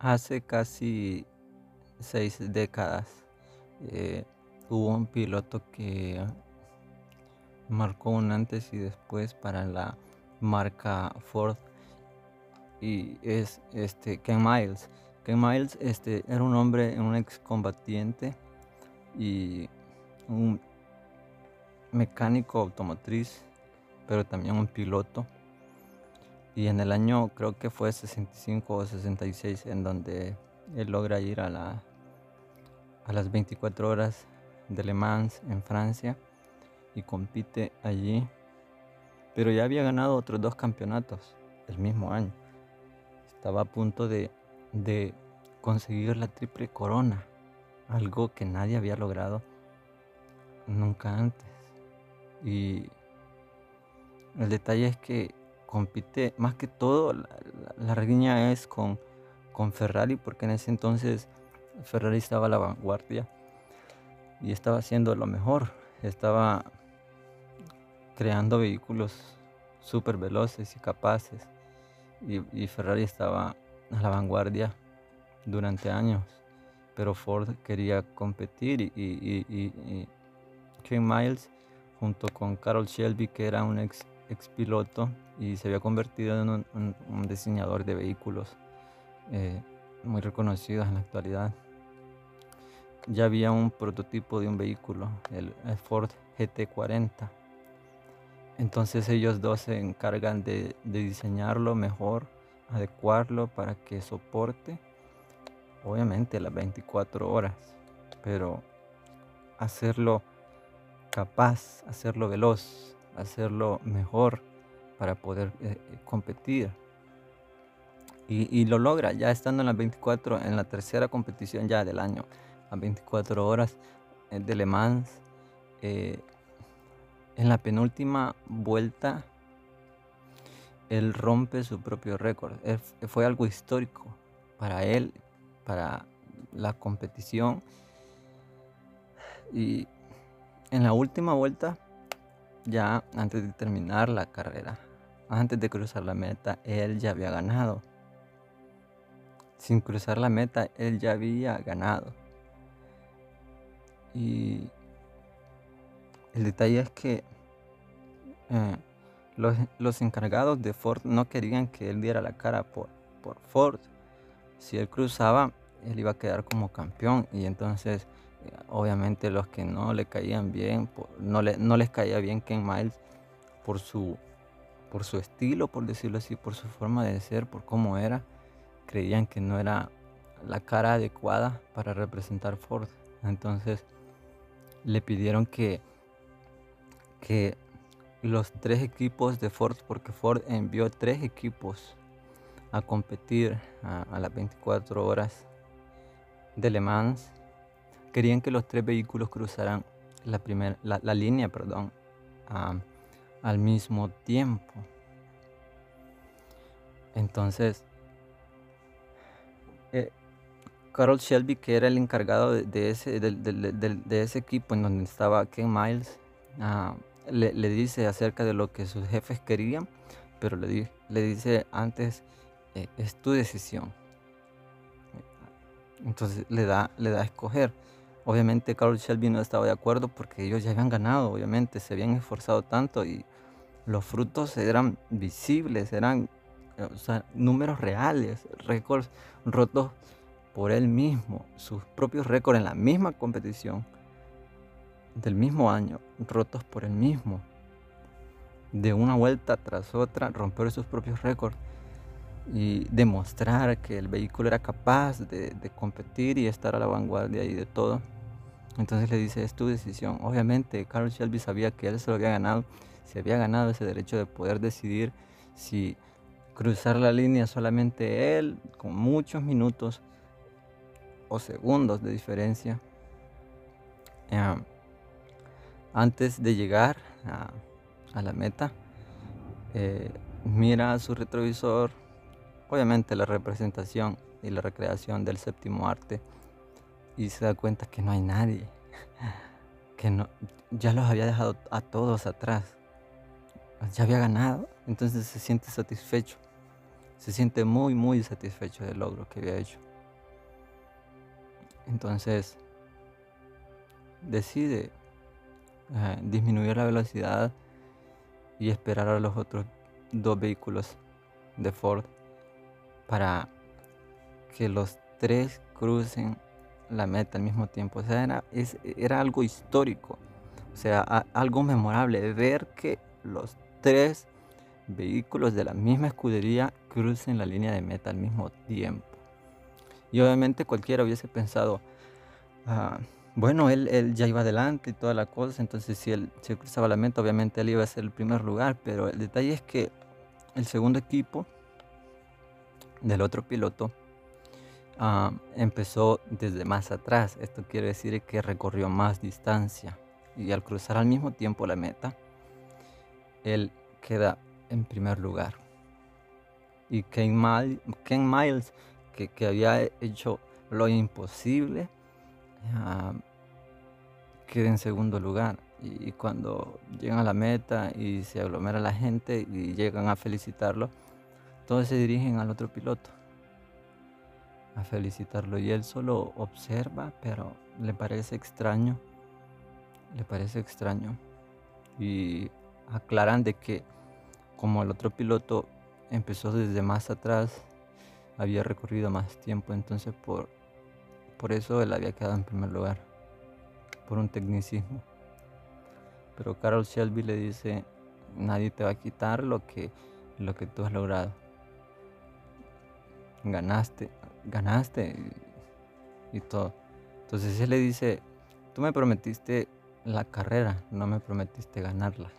Hace casi seis décadas eh, hubo un piloto que marcó un antes y después para la marca Ford y es este Ken Miles. Ken Miles este, era un hombre, un excombatiente y un mecánico automotriz, pero también un piloto. Y en el año creo que fue 65 o 66 en donde él logra ir a, la, a las 24 horas de Le Mans en Francia y compite allí. Pero ya había ganado otros dos campeonatos el mismo año. Estaba a punto de, de conseguir la triple corona, algo que nadie había logrado nunca antes. Y el detalle es que compite, más que todo, la, la, riña es con, con Ferrari, porque en ese entonces Ferrari estaba a la vanguardia y estaba haciendo lo mejor. Estaba creando vehículos súper veloces y capaces. Y, Ferrari estaba a la vanguardia durante años. Pero Ford quería competir y, y, Ken Miles junto con Carol Shelby, que era un ex, ex piloto, y se había convertido en un, diseñador de vehículos eh, muy reconocidos en la actualidad. Ya había un prototipo de un vehículo, el, Ford GT40. Entonces ellos dos se encargan de, de diseñarlo mejor, adecuarlo para que soporte, obviamente las 24 horas, pero hacerlo capaz, hacerlo veloz, hacerlo mejor para poder eh, competir. Y, lo logra ya estando en las 24, en la tercera competición ya del año, a 24 horas eh, de Le Mans. Eh, en la penúltima vuelta, él rompe su propio récord. Fue algo histórico para él, para la competición. Y en la última vuelta, ya antes de terminar la carrera, antes de cruzar la meta, él ya había ganado. Sin cruzar la meta, él ya había ganado. Y el detalle es que eh, los, encargados de Ford no querían que él diera la cara por, por Ford. Si él cruzaba, él iba a quedar como campeón. Y entonces, obviamente, los que no le caían bien, no, le, no les caía bien Ken Miles por su por su estilo, por decirlo así, por su forma de ser, por cómo era, creían que no era la cara adecuada para representar Ford. Entonces le pidieron que, que los tres equipos de Ford, porque Ford envió tres equipos a competir a, las 24 horas de Le Mans, querían que los tres vehículos cruzaran la, la, línea perdón, al mismo tiempo. Entonces, eh, Carol Shelby, que era el encargado de, ese, de, ese equipo en donde estaba Ken Miles, ah, le, dice acerca de lo que sus jefes querían, pero le, le dice antes, eh, es tu decisión. Entonces le da, le da a escoger. Obviamente Carol Shelby no estaba de acuerdo porque ellos ya habían ganado, obviamente se habían esforzado tanto y los frutos eran visibles, eran números reales, récords rotos por él mismo, sus propios récords en la misma competición del mismo año, rotos por él mismo. De una vuelta tras otra, romper sus propios récords y demostrar que el vehículo era capaz de, de competir y estar a la vanguardia y de todo. Entonces le dice, es tu decisión. Obviamente, Carl Shelby sabía que él se lo había ganado, se había ganado ese derecho de poder decidir si cruzar la línea solamente él, con muchos minutos o segundos de diferencia. Eh, antes de llegar a, la meta, eh, mira su retrovisor, obviamente la representación y la recreación del séptimo arte y se da cuenta que no hay nadie, que no, ya los había dejado a todos atrás, ya había ganado, entonces se siente satisfecho, se siente muy muy satisfecho del logro que había hecho. Entonces decide eh, disminuir la velocidad y esperar a los otros dos vehículos de Ford para que los tres crucen la meta al mismo tiempo. O sea, era, era algo histórico, o sea, algo memorable, ver que los tres vehículos de la misma escudería crucen la línea de meta al mismo tiempo. Y obviamente cualquiera hubiese pensado, ah, bueno, él, él, ya iba adelante y toda la cosa, entonces si él se cruzaba la meta, obviamente él iba a ser el primer lugar, pero el detalle es que el segundo equipo del otro piloto ah, empezó desde más atrás. Esto quiere decir que recorrió más distancia y al cruzar al mismo tiempo la meta, él queda en primer lugar. Y Ken, Miles, que, había hecho lo imposible, ah, queda en segundo lugar. Y, cuando llegan a la meta y se aglomera la gente y llegan a felicitarlo, todos se dirigen al otro piloto a felicitarlo y él solo observa, pero le parece extraño, le parece extraño y aclaran de que como el otro piloto empezó desde más atrás, había recorrido más tiempo, entonces por, por eso él había quedado en primer lugar, por un tecnicismo. Pero Carol Shelby le dice, nadie te va a quitar lo que, lo que tú has logrado. Ganaste, ganaste y, todo. Entonces él le dice, tú me prometiste la carrera, no me prometiste ganarla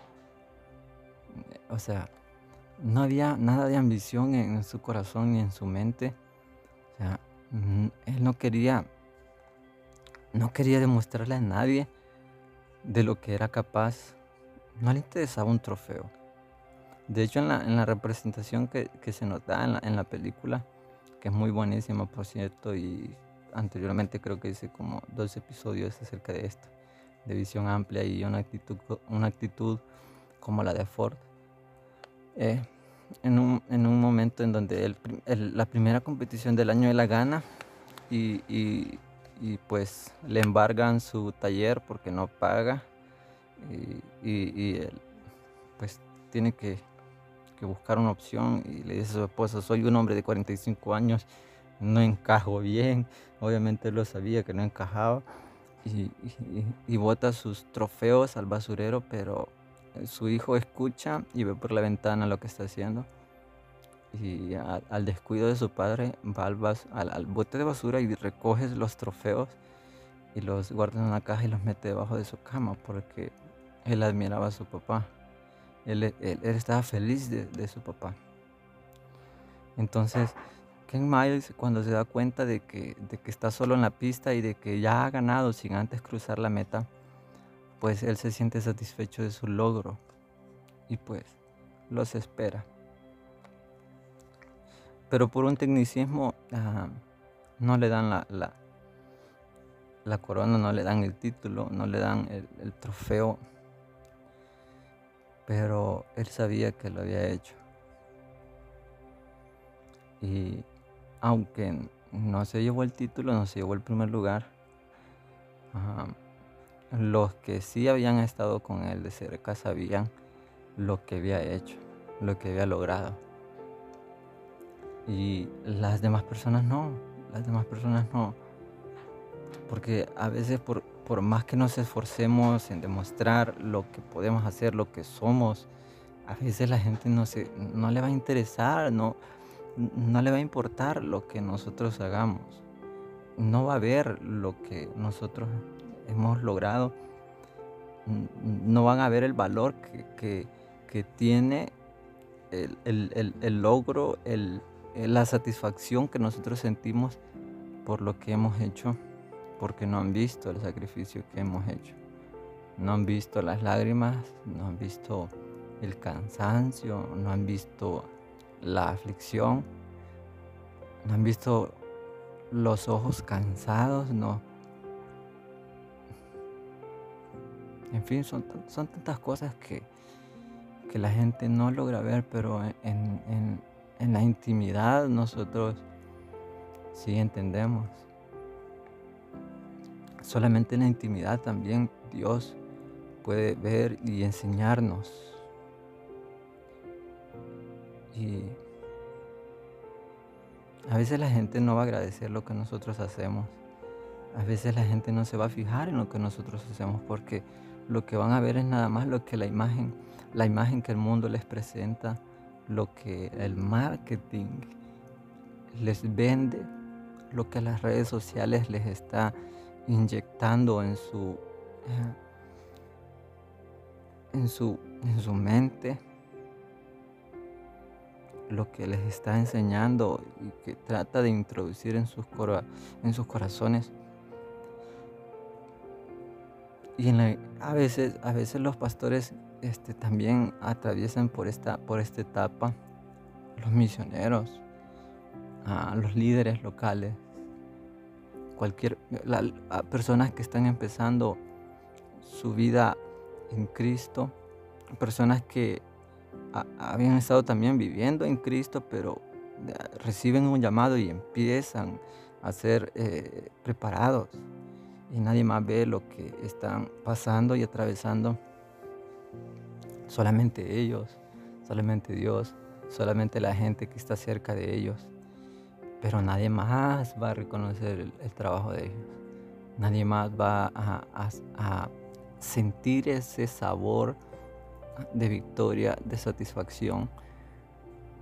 o sea, no había nada de ambición en su corazón ni en su mente. O sea, él no quería, no quería demostrarle a nadie de lo que era capaz. No le interesaba un trofeo. De hecho, en la, representación que, se nota en la, en la película, que es muy buenísima, por cierto, y anteriormente creo que hice como dos episodios acerca de esto, de visión amplia y una actitud, una actitud como la de Ford. Eh, en, un, en, un, momento en donde la primera competición del año él la gana y, y, pues le embargan su taller porque no paga y, y él pues tiene que, que, buscar una opción y le dice a su esposa, soy un hombre de 45 años, no encajo bien, obviamente lo sabía que no encajaba y, y bota sus trofeos al basurero, pero su hijo escucha y ve por la ventana lo que está haciendo. Y al descuido de su padre va al, bote de basura y recoge los trofeos y los guarda en una caja y los mete debajo de su cama porque él admiraba a su papá. Él, estaba feliz de, su papá. Entonces, Ken Miles, cuando se da cuenta de que, está solo en la pista y de que ya ha ganado sin antes cruzar la meta, pues él se siente satisfecho de su logro y pues los espera. Pero por un tecnicismo ah, no le dan la, la, corona, no le dan el título, no le dan el trofeo. Pero él sabía que lo había hecho. Y aunque no se llevó el título, no se llevó el primer lugar, los que sí habían estado con él de cerca sabían lo que había hecho, lo que había logrado. Y las demás personas no, las demás personas no. Porque a veces por, por más que nos esforcemos en demostrar lo que podemos hacer, lo que somos, a veces la gente no, se, no le va a interesar, no, no le va a importar lo que nosotros hagamos. No va a ver lo que nosotros hemos logrado, no van a ver el valor que, tiene el, logro, la satisfacción que nosotros sentimos por lo que hemos hecho, porque no han visto el sacrificio que hemos hecho. No han visto las lágrimas, no han visto el cansancio, no han visto la aflicción, no han visto los ojos cansados, no, En fin, son, tantas cosas que, que la gente no logra ver, pero en, en, la intimidad nosotros sí entendemos. Solamente en la intimidad también Dios puede ver y enseñarnos. Y a veces la gente no va a agradecer lo que nosotros hacemos. A veces la gente no se va a fijar en lo que nosotros hacemos porque lo que van a ver es nada más lo que la imagen, la imagen que el mundo les presenta, lo que el marketing les vende, lo que las redes sociales les está inyectando en su, eh, en su, en su mente, lo que les está enseñando y que trata de introducir en sus, en sus corazones. Y a, veces, a veces los pastores este, también atraviesan por esta, por esta etapa, los misioneros, a los líderes locales, cualquier personas que están empezando su vida en Cristo, personas que habían estado también viviendo en Cristo, pero reciben un llamado y empiezan a ser eh, preparados y nadie más ve lo que están pasando y atravesando. Solamente ellos, solamente Dios, solamente la gente que está cerca de ellos. Pero nadie más va a reconocer el, trabajo de ellos. Nadie más va a, sentir ese sabor de victoria, de satisfacción,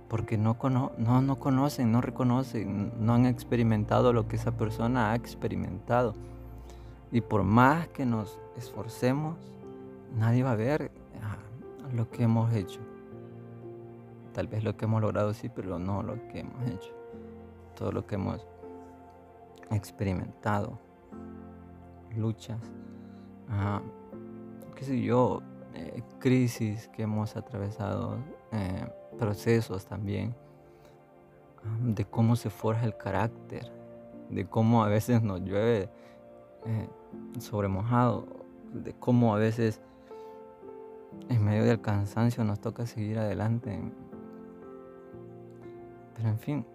porque no, no, no conocen, no reconocen, no han experimentado lo que esa persona ha experimentado. Y por más que nos esforcemos, nadie va a ver ah, lo que hemos hecho. Tal vez lo que hemos logrado sí, pero no lo que hemos hecho. Todo lo que hemos experimentado. Luchas. Qué sé yo, eh, crisis que hemos atravesado, eh, procesos también, de cómo se forja el carácter, de cómo a veces nos llueve eh, sobremojado, de cómo a veces en medio del cansancio nos toca seguir adelante. Pero en fin,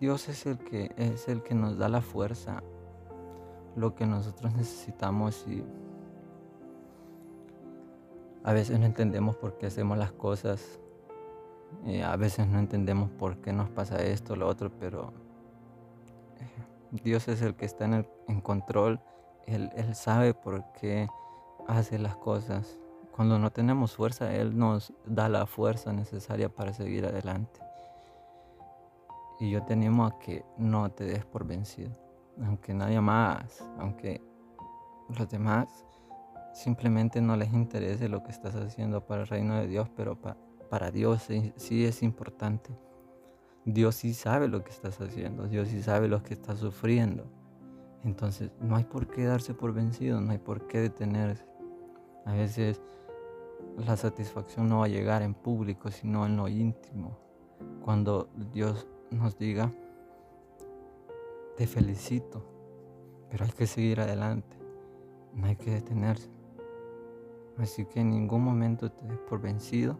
Dios es el que es el que nos da la fuerza, lo que nosotros necesitamos y a veces no entendemos por qué hacemos las cosas, y a veces no entendemos por qué nos pasa esto, lo otro, pero Dios es el que está en, en control, él, él, sabe por qué hace las cosas. Cuando no tenemos fuerza, Él nos da la fuerza necesaria para seguir adelante. Y yo te animo a que no te des por vencido, aunque nadie más, aunque los demás simplemente no les interese lo que estás haciendo para el reino de Dios, pero para Dios sí es importante. Dios sí sabe lo que estás haciendo, Dios sí sabe lo que estás sufriendo. Entonces no hay por qué darse por vencido, no hay por qué detenerse. A veces la satisfacción no va a llegar en público, sino en lo íntimo. Cuando Dios nos diga, te felicito, pero hay que seguir adelante, no hay que detenerse. Así que en ningún momento te des por vencido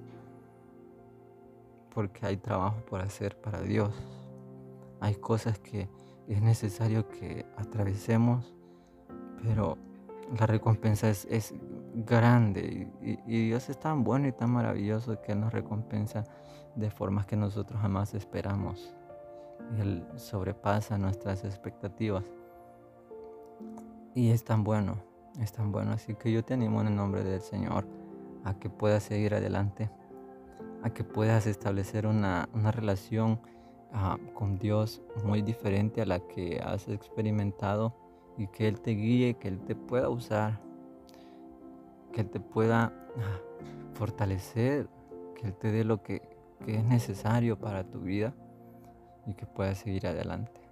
porque hay trabajo por hacer para Dios. Hay cosas que es necesario que atravesemos, pero la recompensa es, grande y, y, Dios es tan bueno y tan maravilloso que nos recompensa de formas que nosotros jamás esperamos. Él sobrepasa nuestras expectativas y es tan bueno, es tan bueno. Así que yo te animo en el nombre del Señor a que puedas seguir adelante a que puedas establecer una, relación ah, con Dios muy diferente a la que has experimentado y que Él te guíe, que Él te pueda usar, que Él te pueda ah, fortalecer, que Él te dé lo que, que es necesario para tu vida y que puedas seguir adelante.